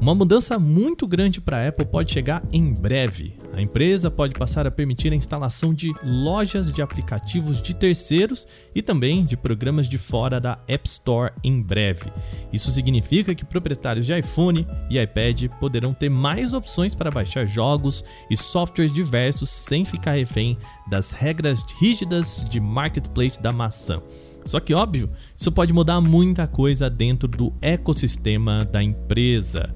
Uma mudança muito grande para a Apple pode chegar em breve. A empresa pode passar a permitir a instalação de lojas de aplicativos de terceiros e também de programas de fora da App Store em breve. Isso significa que proprietários de iPhone e iPad poderão ter mais opções para baixar jogos e softwares diversos sem ficar refém das regras rígidas de marketplace da maçã. Só que, óbvio, isso pode mudar muita coisa dentro do ecossistema da empresa.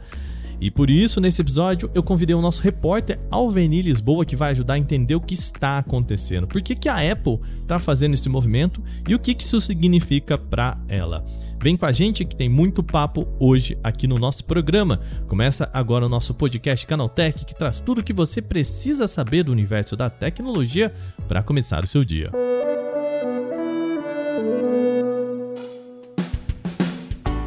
E por isso, nesse episódio, eu convidei o nosso repórter Alveni Lisboa, que vai ajudar a entender o que está acontecendo. Por que, que a Apple está fazendo esse movimento e o que, que isso significa para ela. Vem com a gente que tem muito papo hoje aqui no nosso programa. Começa agora o nosso podcast Canaltech, que traz tudo o que você precisa saber do universo da tecnologia para começar o seu dia.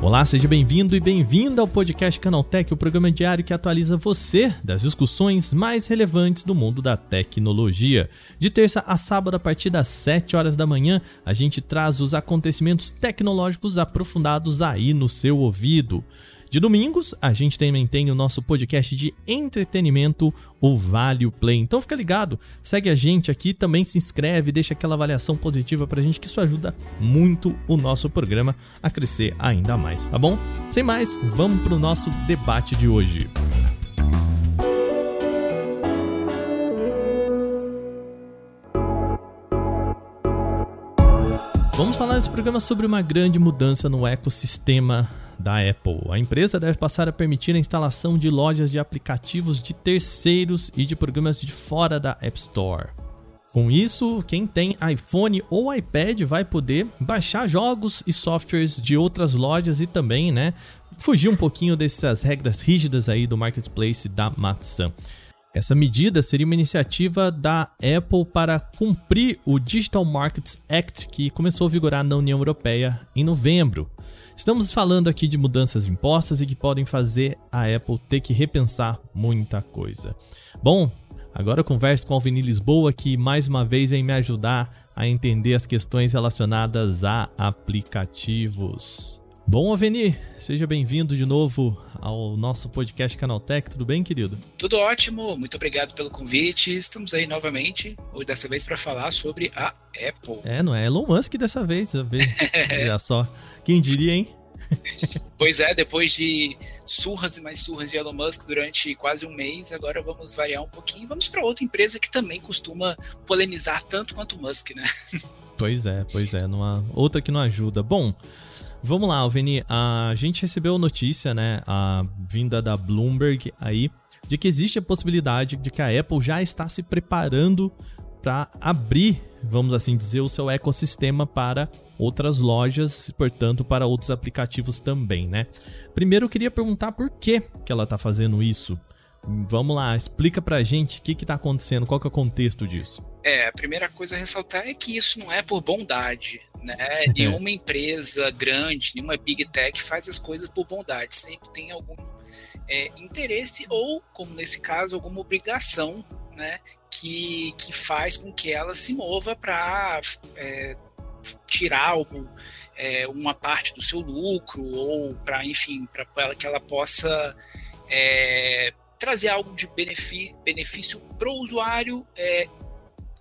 Olá, seja bem-vindo e bem-vinda ao podcast Canaltech, o programa diário que atualiza você das discussões mais relevantes do mundo da tecnologia. De terça a sábado, a partir das 7 horas da manhã, a gente traz os acontecimentos tecnológicos aprofundados aí no seu ouvido. De domingos, a gente também tem o nosso podcast de entretenimento, o Vale Play. Então fica ligado, segue a gente aqui, também se inscreve, deixa aquela avaliação positiva pra gente, que isso ajuda muito o nosso programa a crescer ainda mais, tá bom? Sem mais, vamos pro nosso debate de hoje. Vamos falar nesse programa sobre uma grande mudança no ecossistema da Apple. A empresa deve passar a permitir a instalação de lojas de aplicativos de terceiros e de programas de fora da App Store. Com isso, quem tem iPhone ou iPad vai poder baixar jogos e softwares de outras lojas e também, né, fugir um pouquinho dessas regras rígidas aí do marketplace da maçã. Essa medida seria uma iniciativa da Apple para cumprir o Digital Markets Act que começou a vigorar na União Europeia em novembro. Estamos falando aqui de mudanças impostas e que podem fazer a Apple ter que repensar muita coisa. Bom, agora eu converso com a Alveni Lisboa que mais uma vez vem me ajudar a entender as questões relacionadas a aplicativos. Bom, Aveni, seja bem-vindo de novo ao nosso podcast Canaltech. Tudo bem, querido? Tudo ótimo, muito obrigado pelo convite. Estamos aí novamente, hoje dessa vez para falar sobre a Apple. É, não é Elon Musk dessa vez, dessa vez. Olha só. Quem diria, hein? pois é, depois de surras e mais surras de Elon Musk durante quase um mês, agora vamos variar um pouquinho. Vamos para outra empresa que também costuma polemizar tanto quanto o Musk, né? Pois é, pois é, numa outra que não ajuda. Bom, vamos lá, Alveni. A gente recebeu notícia, né, a vinda da Bloomberg aí, de que existe a possibilidade de que a Apple já está se preparando para abrir, vamos assim dizer, o seu ecossistema para outras lojas, portanto, para outros aplicativos também, né? Primeiro eu queria perguntar por que, que ela está fazendo isso. Vamos lá, explica pra gente o que está acontecendo, qual que é o contexto disso. É, a primeira coisa a ressaltar é que isso não é por bondade, né? nenhuma empresa grande, nenhuma big tech faz as coisas por bondade, sempre tem algum é, interesse ou, como nesse caso, alguma obrigação, né? Que, que faz com que ela se mova para é, tirar algum, é, uma parte do seu lucro ou para, enfim, para que ela possa é, trazer algo de benefício para o usuário é,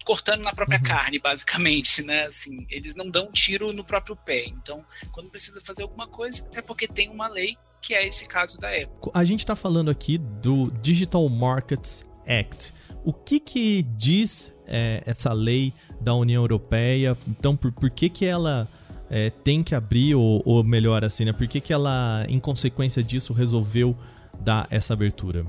cortando na própria uhum. carne, basicamente, né? Assim, eles não dão tiro no próprio pé. Então, quando precisa fazer alguma coisa, é porque tem uma lei que é esse caso da Apple. A gente está falando aqui do Digital Markets Act. O que que diz é, essa lei da União Europeia? Então, por, por que que ela é, tem que abrir, ou, ou, melhor assim, né? Por que que ela, em consequência disso, resolveu dar essa abertura?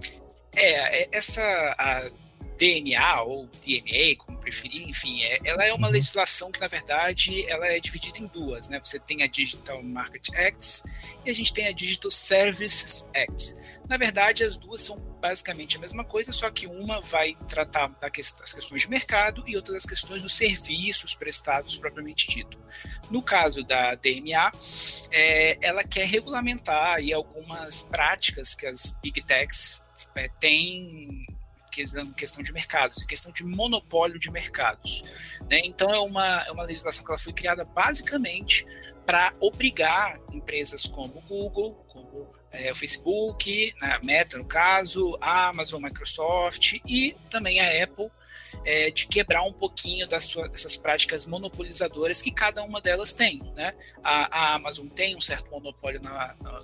É, é essa... A DNA ou DNA, como preferir, enfim, é, ela é uma uhum. legislação que, na verdade, ela é dividida em duas, né? Você tem a Digital Market Act e a gente tem a Digital Services Act. Na verdade, as duas são basicamente a mesma coisa, só que uma vai tratar das questões de mercado e outra das questões dos serviços prestados propriamente dito. No caso da DNA, é, ela quer regulamentar aí algumas práticas que as big techs é, têm questão de mercados, em questão de monopólio de mercados. Né? Então é uma, é uma legislação que ela foi criada basicamente para obrigar empresas como Google, como é, o Facebook, né, Meta no caso, a Amazon, Microsoft e também a Apple é, de quebrar um pouquinho das dessas práticas monopolizadoras que cada uma delas tem. Né? A, a Amazon tem um certo monopólio na, na,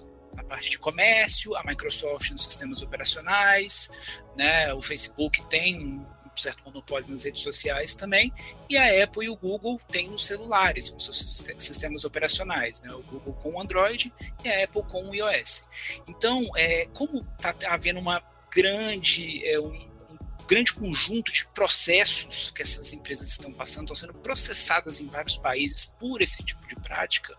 parte de comércio, a Microsoft nos sistemas operacionais, né? o Facebook tem um certo monopólio nas redes sociais também, e a Apple e o Google têm nos celulares, com seus sistemas operacionais, né? o Google com o Android e a Apple com o iOS. Então, é, como está havendo uma grande, é, um, grande conjunto de processos que essas empresas estão passando, estão sendo processadas em vários países por esse tipo de prática.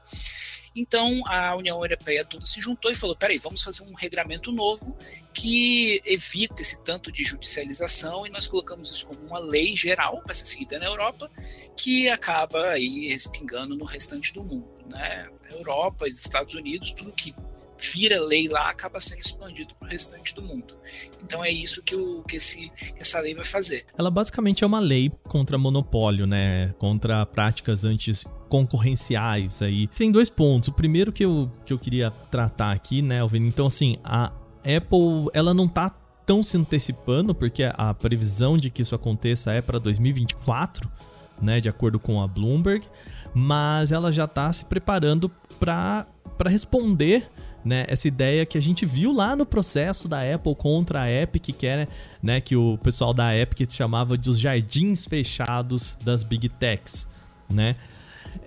Então a União Europeia toda se juntou e falou: peraí, vamos fazer um regramento novo que evita esse tanto de judicialização e nós colocamos isso como uma lei geral para ser seguida na Europa, que acaba aí respingando no restante do mundo. Né? Europa, os Estados Unidos, tudo que vira lei lá acaba sendo expandido para o restante do mundo. Então é isso que, o, que, esse, que essa lei vai fazer. Ela basicamente é uma lei contra monopólio, né? Contra práticas antes concorrenciais aí. Tem dois pontos. O primeiro que eu, que eu queria tratar aqui, né, Alvin? Então, assim, a Apple, ela não tá tão se antecipando, porque a previsão de que isso aconteça é para 2024, né, de acordo com a Bloomberg, mas ela já está se preparando para responder né, essa ideia que a gente viu lá no processo da Apple contra a Epic, que era, né, que o pessoal da Epic chamava de os jardins fechados das Big Techs, né?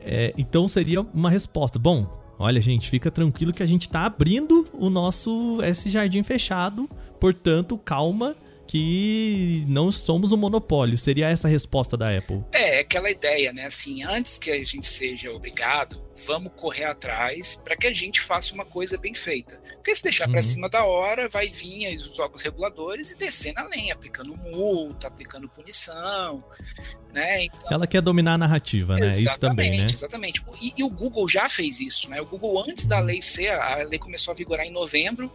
É, então seria uma resposta. Bom, olha gente, fica tranquilo que a gente está abrindo o nosso esse jardim fechado, portanto calma que não somos um monopólio. Seria essa a resposta da Apple? É, aquela ideia, né? Assim, antes que a gente seja obrigado, vamos correr atrás para que a gente faça uma coisa bem feita. Porque se deixar uhum. para cima da hora, vai vir os órgãos reguladores e descer na lenha, aplicando multa, aplicando punição, né? Então, Ela quer dominar a narrativa, né? Isso também, né? Exatamente. E, e, o Google já fez isso, né? O Google, antes da lei ser, a lei começou a vigorar em novembro,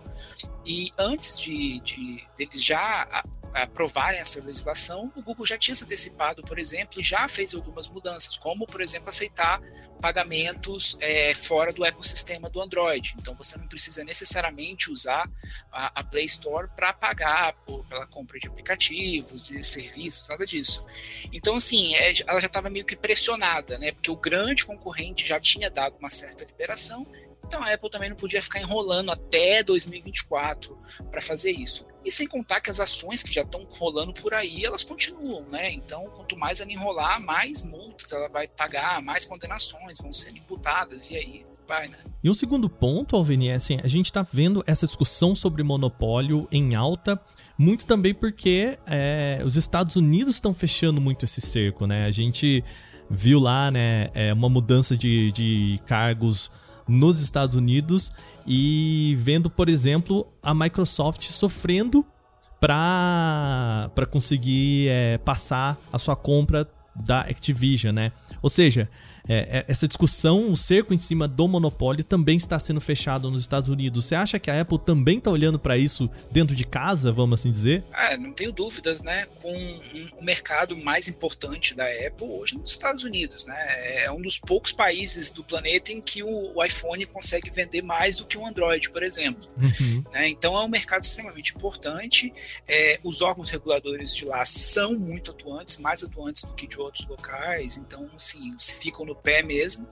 e antes de, de deles já aprovarem essa legislação, o Google já tinha se antecipado, por exemplo, e já fez algumas mudanças, como, por exemplo, aceitar pagamentos é, fora do ecossistema do Android. Então, você não precisa necessariamente usar a, a Play Store para pagar por, pela compra de aplicativos, de serviços, nada disso. Então, assim, é, ela já estava meio que pressionada, né? Porque o grande concorrente já tinha dado uma certa liberação então a Apple também não podia ficar enrolando até 2024 para fazer isso. E sem contar que as ações que já estão rolando por aí, elas continuam, né? Então, quanto mais ela enrolar, mais multas ela vai pagar, mais condenações vão ser imputadas, e aí vai, né? E um segundo ponto, Alvini, é assim, a gente está vendo essa discussão sobre monopólio em alta, muito também porque é, os Estados Unidos estão fechando muito esse cerco, né? A gente viu lá, né, é, uma mudança de, de cargos nos Estados Unidos e vendo, por exemplo, a Microsoft sofrendo para conseguir é, passar a sua compra da Activision, né? Ou seja, é, é, essa discussão, o cerco em cima do monopólio também está sendo fechado nos Estados Unidos. Você acha que a Apple também está olhando para isso dentro de casa, vamos assim dizer? É, não tenho dúvidas, né? Com o mercado mais importante da Apple hoje nos Estados Unidos, né? É um dos poucos países do planeta em que o, iPhone consegue vender mais do que o Android, por exemplo. Uhum. Né? Então é um mercado extremamente importante. É, os órgãos reguladores de lá são muito atuantes, mais atuantes do que de outros locais. Então, assim, ficam no pé mesmo.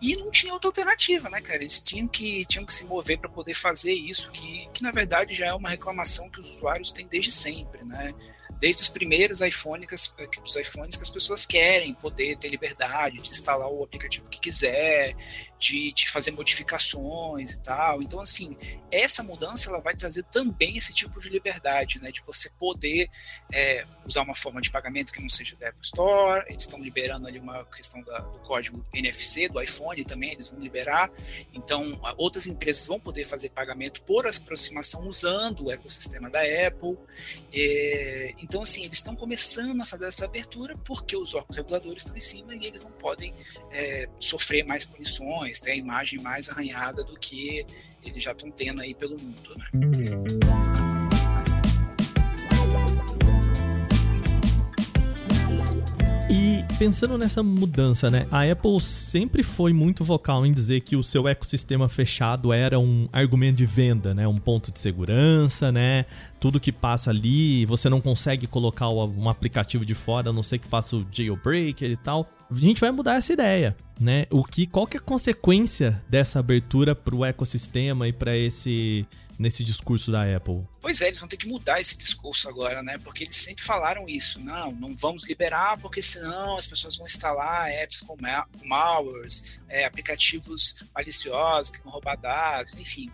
E não tinha outra alternativa, né, cara? Eles tinham que, tinham que se mover para poder fazer isso, que, que na verdade já é uma reclamação que os usuários têm desde sempre, né? Desde os primeiros iPhones, os iPhones que as pessoas querem poder ter liberdade de instalar o aplicativo que quiser, de, de fazer modificações e tal. Então, assim, essa mudança ela vai trazer também esse tipo de liberdade, né? De você poder é, usar uma forma de pagamento que não seja da Apple Store. Eles estão liberando ali uma questão da, do código NFC do iPhone também, eles vão liberar. Então, outras empresas vão poder fazer pagamento por aproximação usando o ecossistema da Apple. É, então, assim, eles estão começando a fazer essa abertura porque os órgãos reguladores estão em cima e eles não podem é, sofrer mais punições, ter a imagem mais arranhada do que eles já estão tendo aí pelo mundo. Né? E pensando nessa mudança, né? A Apple sempre foi muito vocal em dizer que o seu ecossistema fechado era um argumento de venda, né? Um ponto de segurança, né? Tudo que passa ali, você não consegue colocar um aplicativo de fora, a não ser que faça o jailbreak e tal. A gente vai mudar essa ideia, né? O que qual que é a consequência dessa abertura para o ecossistema e para esse nesse discurso da Apple? Pois é, eles vão ter que mudar esse discurso agora, né? Porque eles sempre falaram isso. Não, não vamos liberar, porque senão as pessoas vão instalar apps com malwares, é, aplicativos maliciosos que vão roubar dados, enfim.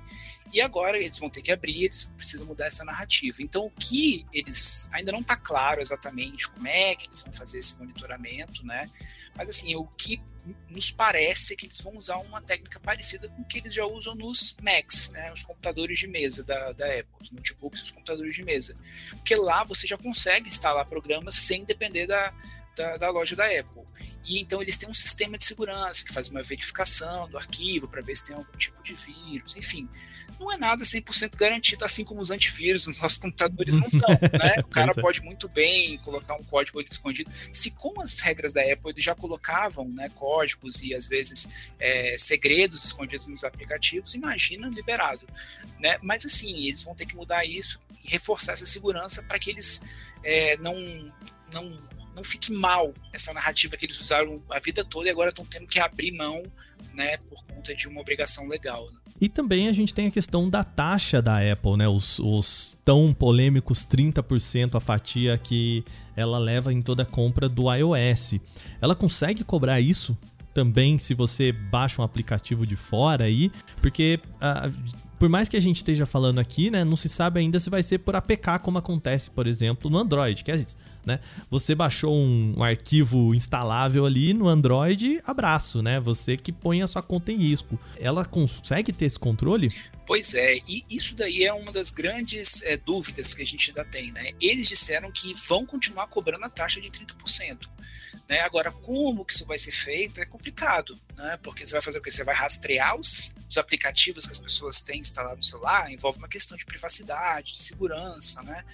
E agora eles vão ter que abrir, eles precisam mudar essa narrativa. Então, o que eles ainda não está claro exatamente como é que eles vão fazer esse monitoramento, né? Mas assim, o que nos parece que eles vão usar uma técnica parecida com o que eles já usam nos Macs, né, os computadores de mesa da, da Apple, os notebooks e os computadores de mesa. Porque lá você já consegue instalar programas sem depender da, da, da loja da Apple. E então eles têm um sistema de segurança que faz uma verificação do arquivo para ver se tem algum tipo de vírus, enfim não é nada 100% garantido, assim como os antivírus nos nossos computadores não são, né? O cara é. pode muito bem colocar um código escondido. Se com as regras da Apple eles já colocavam né, códigos e às vezes é, segredos escondidos nos aplicativos, imagina liberado, né? Mas assim, eles vão ter que mudar isso e reforçar essa segurança para que eles é, não, não não fique mal essa narrativa que eles usaram a vida toda e agora estão tendo que abrir mão, né, por conta de uma obrigação legal. Né? E também a gente tem a questão da taxa da Apple, né? Os, os tão polêmicos 30% a fatia que ela leva em toda a compra do iOS. Ela consegue cobrar isso também se você baixa um aplicativo de fora aí, porque uh, por mais que a gente esteja falando aqui, né, não se sabe ainda se vai ser por APK como acontece, por exemplo, no Android, né? Você baixou um, um, arquivo instalável ali no Android, abraço, né? Você que põe a sua conta em risco. Ela consegue ter esse controle? Pois é, e isso daí é uma das grandes é, dúvidas que a gente ainda tem, né? Eles disseram que vão continuar cobrando a taxa de 30%. Né? Agora, como que isso vai ser feito é complicado, né? porque você vai fazer o quê? Você vai rastrear os, os aplicativos que as pessoas têm instalado no celular, envolve uma questão de privacidade, de segurança, né?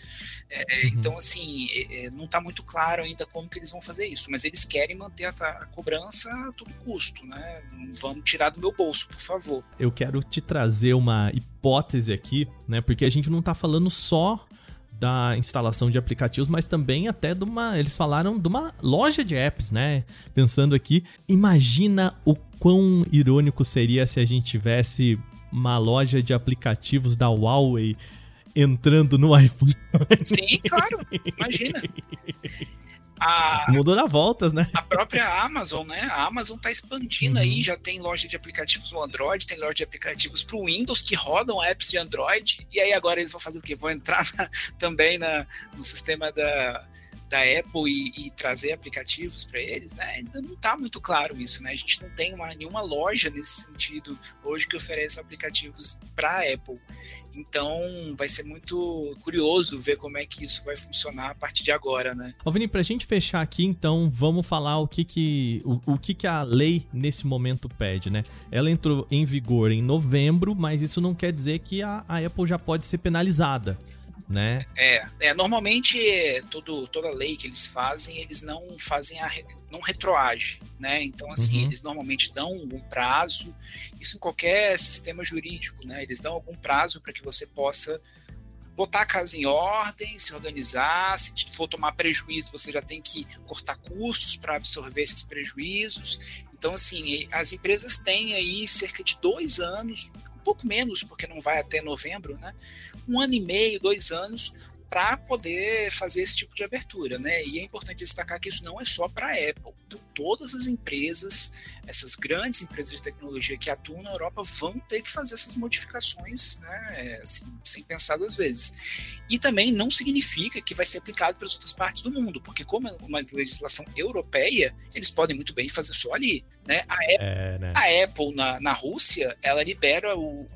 É, é uhum. Então, assim, é, é não está muito claro ainda como que eles vão fazer isso, mas eles querem manter a, a cobrança a todo custo, né? Vamos tirar do meu bolso, por favor. Eu quero te trazer uma hipótese aqui, né? Porque a gente não está falando só da instalação de aplicativos, mas também até de uma. Eles falaram de uma loja de apps, né? Pensando aqui, imagina o quão irônico seria se a gente tivesse uma loja de aplicativos da Huawei entrando no iPhone. Sim, claro, imagina. A, Mudou na voltas, né? A própria Amazon, né? A Amazon tá expandindo uhum. aí, já tem loja de aplicativos no Android, tem loja de aplicativos para o Windows que rodam apps de Android, e aí agora eles vão fazer o quê? Vão entrar na, também na, no sistema da, da Apple e, e trazer aplicativos para eles, né? Ainda não está muito claro isso, né? A gente não tem uma, nenhuma loja nesse sentido hoje que ofereça aplicativos para a Apple. Então vai ser muito curioso ver como é que isso vai funcionar a partir de agora, né? Ô Vini, pra gente fechar aqui, então, vamos falar o que que, o, o que que a lei nesse momento pede, né? Ela entrou em vigor em novembro, mas isso não quer dizer que a, a Apple já pode ser penalizada né? É, é normalmente todo, toda lei que eles fazem, eles não fazem a não retroage, né? Então assim, uhum. eles normalmente dão um prazo, isso em qualquer sistema jurídico, né? Eles dão algum prazo para que você possa botar a casa em ordem, se organizar, se for tomar prejuízo, você já tem que cortar custos para absorver esses prejuízos. Então, assim, as empresas têm aí cerca de dois anos, pouco menos, porque não vai até novembro, né? Um ano e meio, dois anos, para poder fazer esse tipo de abertura, né? E é importante destacar que isso não é só para a Apple. Então, todas as empresas, essas grandes empresas de tecnologia que atuam na Europa vão ter que fazer essas modificações, né? Assim, sem pensar duas vezes. E também não significa que vai ser aplicado para as outras partes do mundo, porque como é uma legislação europeia, eles podem muito bem fazer só ali, né? A Apple, é, né? A Apple na, na Rússia, ela libera o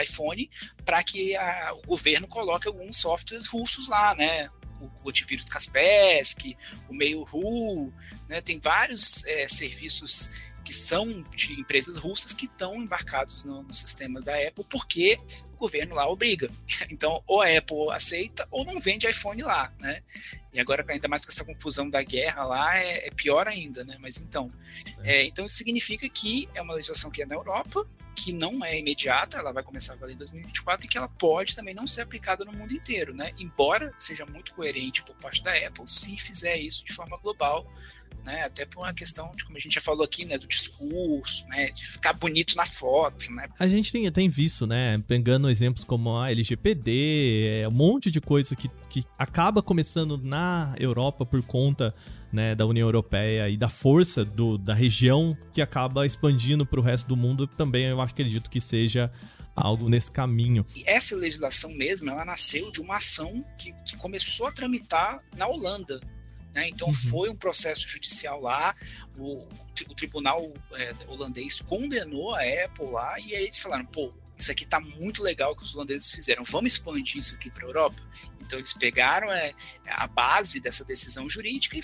iPhone para que a, o governo coloque alguns softwares russos lá, né? O, o antivírus Kaspersky, o Mail.ru, né? Tem vários é, serviços que são de empresas russas que estão embarcados no, no, sistema da Apple, porque o governo lá obriga. Então, ou a Apple aceita ou não vende iPhone lá, né? E agora, ainda mais com essa confusão da guerra lá, é, é pior ainda, né? Mas então, é. É, então isso significa que é uma legislação que é na Europa, que não é imediata, ela vai começar a valer em 2024 e que ela pode também não ser aplicada no mundo inteiro, né? Embora seja muito coerente por parte da Apple se fizer isso de forma global, né? Até por uma questão de como a gente já falou aqui, né, do discurso, né, de ficar bonito na foto, né? A gente tem, tem visto, né, pegando exemplos como a LGPD, é, um monte de coisa que, que acaba começando na Europa por conta né, da União Europeia e da força do, da região que acaba expandindo para o resto do mundo, também eu acredito que seja algo nesse caminho. E essa legislação mesmo, ela nasceu de uma ação que, que começou a tramitar na Holanda. Né? Então uhum. foi um processo judicial lá, o, o tribunal é, holandês condenou a Apple lá, e aí eles falaram, pô, isso aqui tá muito legal que os holandeses fizeram, vamos expandir isso aqui para a Europa? Então eles pegaram é, a base dessa decisão jurídica e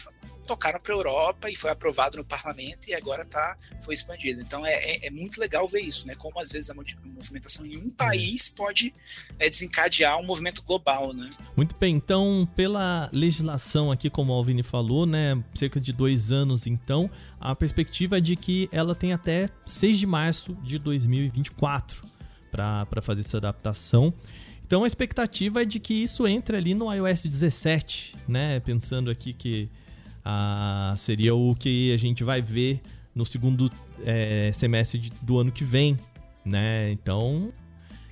tocaram para a Europa e foi aprovado no parlamento e agora tá, foi expandido. Então é, é, é, muito legal ver isso, né? Como às vezes a movimentação em um país pode é, desencadear um movimento global, né? Muito bem, então pela legislação aqui, como o Alvini falou, né? Cerca de dois anos então, a perspectiva é de que ela tem até 6 de março de 2024 para fazer essa adaptação. Então a expectativa é de que isso entre ali no iOS 17, né? Pensando aqui que ah, seria o que a gente vai ver no segundo é, semestre do ano que vem, né? Então,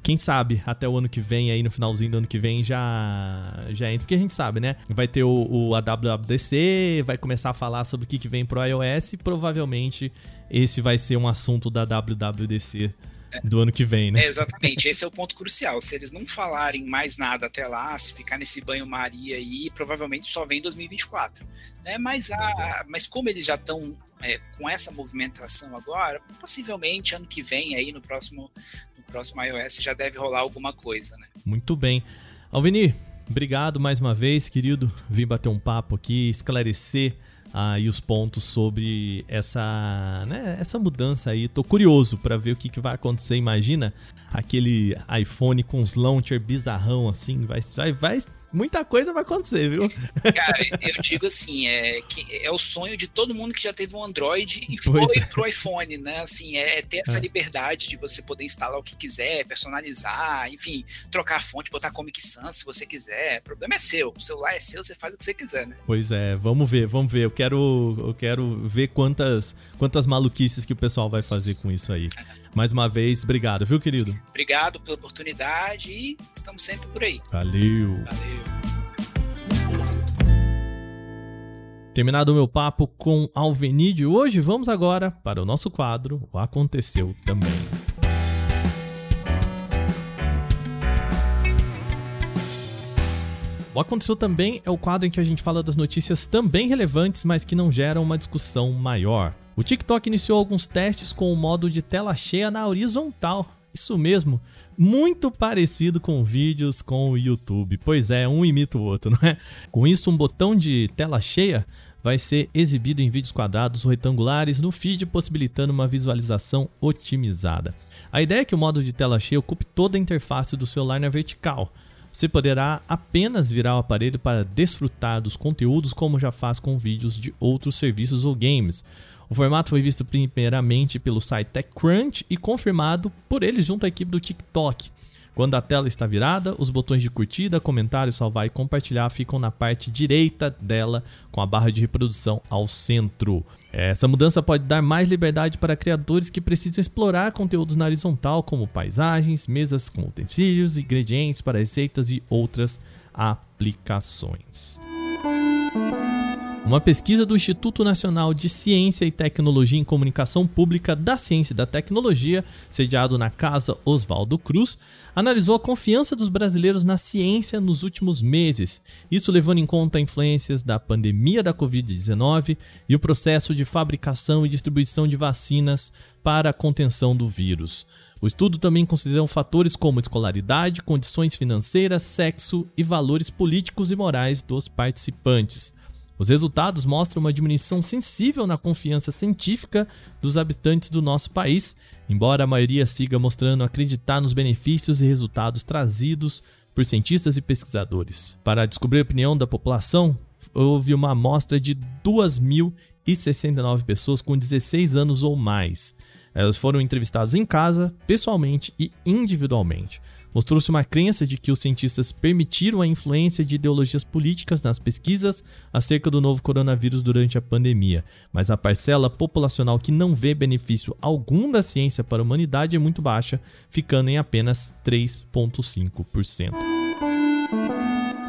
quem sabe até o ano que vem, aí no finalzinho do ano que vem, já, já entra. Porque a gente sabe, né? Vai ter o, o AWWDC, vai começar a falar sobre o que, que vem pro iOS e provavelmente esse vai ser um assunto da WWDC do ano que vem, né? É, exatamente, esse é o ponto crucial. Se eles não falarem mais nada até lá, se ficar nesse banho-maria aí, provavelmente só vem em 2024. Né? Mas, a, mas como eles já estão é, com essa movimentação agora, possivelmente ano que vem, aí no próximo, no próximo iOS, já deve rolar alguma coisa, né? Muito bem. Alvini, obrigado mais uma vez, querido. Vim bater um papo aqui, esclarecer aí os pontos sobre essa, né, essa mudança aí. Tô curioso para ver o que, que vai acontecer. Imagina aquele iPhone com os launcher bizarrão assim, vai, vai, vai muita coisa vai acontecer, viu? Cara, eu digo assim, é, que é o sonho de todo mundo que já teve um Android e foi é. pro iPhone, né? Assim, é, é ter essa é. liberdade de você poder instalar o que quiser, personalizar, enfim, trocar a fonte, botar Comic Sans se você quiser. O problema é seu, o celular é seu, você faz o que você quiser, né? Pois é, vamos ver, vamos ver. Eu quero, eu quero ver quantas, quantas maluquices que o pessoal vai fazer com isso aí. Mais uma vez, obrigado, viu, querido? Obrigado pela oportunidade e estamos sempre por aí. Valeu. Valeu. Terminado o meu papo com Alvenídio, hoje vamos agora para o nosso quadro O Aconteceu Também. O Aconteceu Também é o quadro em que a gente fala das notícias também relevantes, mas que não geram uma discussão maior. O TikTok iniciou alguns testes com o modo de tela cheia na horizontal. Isso mesmo, muito parecido com vídeos com o YouTube. Pois é, um imita o outro, não é? Com isso, um botão de tela cheia vai ser exibido em vídeos quadrados ou retangulares no feed, possibilitando uma visualização otimizada. A ideia é que o modo de tela cheia ocupe toda a interface do celular na vertical. Você poderá apenas virar o aparelho para desfrutar dos conteúdos como já faz com vídeos de outros serviços ou games. O formato foi visto primeiramente pelo site TechCrunch e confirmado por eles junto à equipe do TikTok. Quando a tela está virada, os botões de curtida, comentário, salvar e compartilhar ficam na parte direita dela, com a barra de reprodução ao centro. Essa mudança pode dar mais liberdade para criadores que precisam explorar conteúdos na horizontal, como paisagens, mesas com utensílios, ingredientes para receitas e outras aplicações. Uma pesquisa do Instituto Nacional de Ciência e Tecnologia em Comunicação Pública da Ciência e da Tecnologia, sediado na Casa Oswaldo Cruz, analisou a confiança dos brasileiros na ciência nos últimos meses, isso levando em conta influências da pandemia da Covid-19 e o processo de fabricação e distribuição de vacinas para a contenção do vírus. O estudo também considerou fatores como escolaridade, condições financeiras, sexo e valores políticos e morais dos participantes. Os resultados mostram uma diminuição sensível na confiança científica dos habitantes do nosso país, embora a maioria siga mostrando acreditar nos benefícios e resultados trazidos por cientistas e pesquisadores. Para descobrir a opinião da população, houve uma amostra de 2.069 pessoas com 16 anos ou mais. Elas foram entrevistadas em casa, pessoalmente e individualmente. Mostrou-se uma crença de que os cientistas permitiram a influência de ideologias políticas nas pesquisas acerca do novo coronavírus durante a pandemia, mas a parcela populacional que não vê benefício algum da ciência para a humanidade é muito baixa, ficando em apenas 3,5%.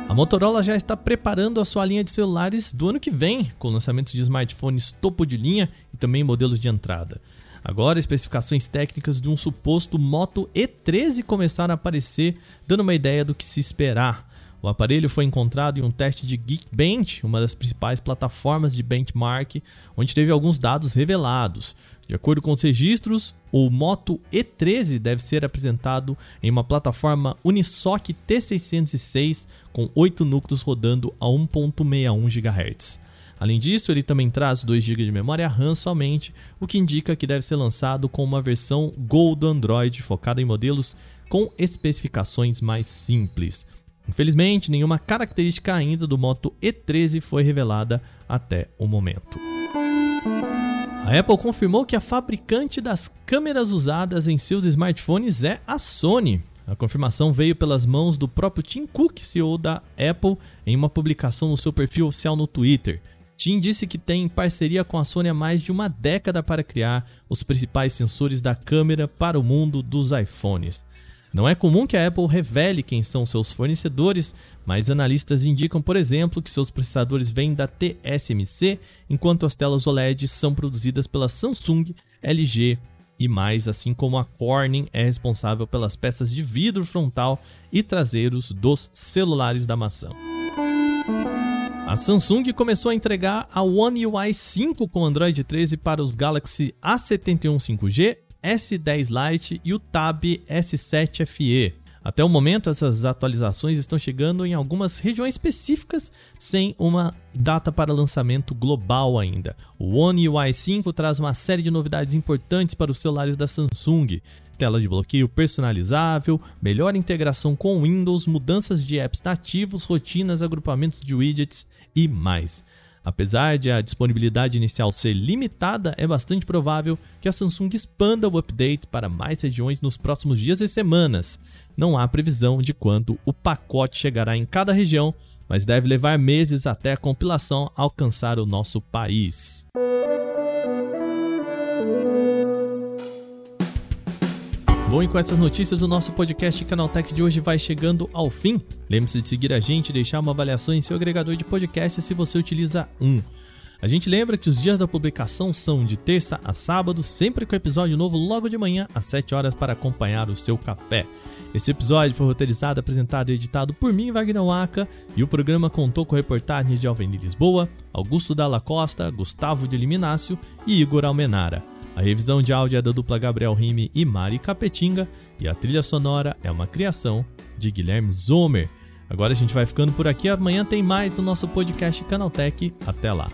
A Motorola já está preparando a sua linha de celulares do ano que vem, com lançamentos de smartphones topo de linha e também modelos de entrada. Agora, especificações técnicas de um suposto Moto E13 começaram a aparecer, dando uma ideia do que se esperar. O aparelho foi encontrado em um teste de Geekbench, uma das principais plataformas de benchmark, onde teve alguns dados revelados. De acordo com os registros, o Moto E13 deve ser apresentado em uma plataforma Unisoc T606 com 8 núcleos rodando a 1.61 GHz. Além disso, ele também traz 2 GB de memória RAM somente, o que indica que deve ser lançado com uma versão Gold do Android focada em modelos com especificações mais simples. Infelizmente, nenhuma característica ainda do Moto E13 foi revelada até o momento. A Apple confirmou que a fabricante das câmeras usadas em seus smartphones é a Sony. A confirmação veio pelas mãos do próprio Tim Cook, CEO da Apple, em uma publicação no seu perfil oficial no Twitter. Tim disse que tem parceria com a Sony há mais de uma década para criar os principais sensores da câmera para o mundo dos iPhones. Não é comum que a Apple revele quem são seus fornecedores, mas analistas indicam, por exemplo, que seus processadores vêm da TSMC, enquanto as telas OLED são produzidas pela Samsung, LG e mais, assim como a Corning é responsável pelas peças de vidro frontal e traseiros dos celulares da maçã. A Samsung começou a entregar a One UI 5 com Android 13 para os Galaxy A71 5G, S10 Lite e o Tab S7 FE. Até o momento, essas atualizações estão chegando em algumas regiões específicas, sem uma data para lançamento global ainda. O One UI 5 traz uma série de novidades importantes para os celulares da Samsung, tela de bloqueio personalizável, melhor integração com Windows, mudanças de apps nativos, rotinas, agrupamentos de widgets e mais. Apesar de a disponibilidade inicial ser limitada, é bastante provável que a Samsung expanda o update para mais regiões nos próximos dias e semanas. Não há previsão de quando o pacote chegará em cada região, mas deve levar meses até a compilação alcançar o nosso país. Bom, e com essas notícias, o nosso podcast Canaltech de hoje vai chegando ao fim. Lembre-se de seguir a gente e deixar uma avaliação em seu agregador de podcast se você utiliza um. A gente lembra que os dias da publicação são de terça a sábado, sempre com episódio novo logo de manhã, às 7 horas, para acompanhar o seu café. Esse episódio foi roteirizado, apresentado e editado por mim, Wagner Waka, e o programa contou com reportagens de Alveni Lisboa, Augusto Dalla Costa, Gustavo de Liminácio e Igor Almenara. A revisão de áudio é da dupla Gabriel Rime e Mari Capetinga e a trilha sonora é uma criação de Guilherme Zomer. Agora a gente vai ficando por aqui. Amanhã tem mais do nosso podcast Canaltech. Até lá.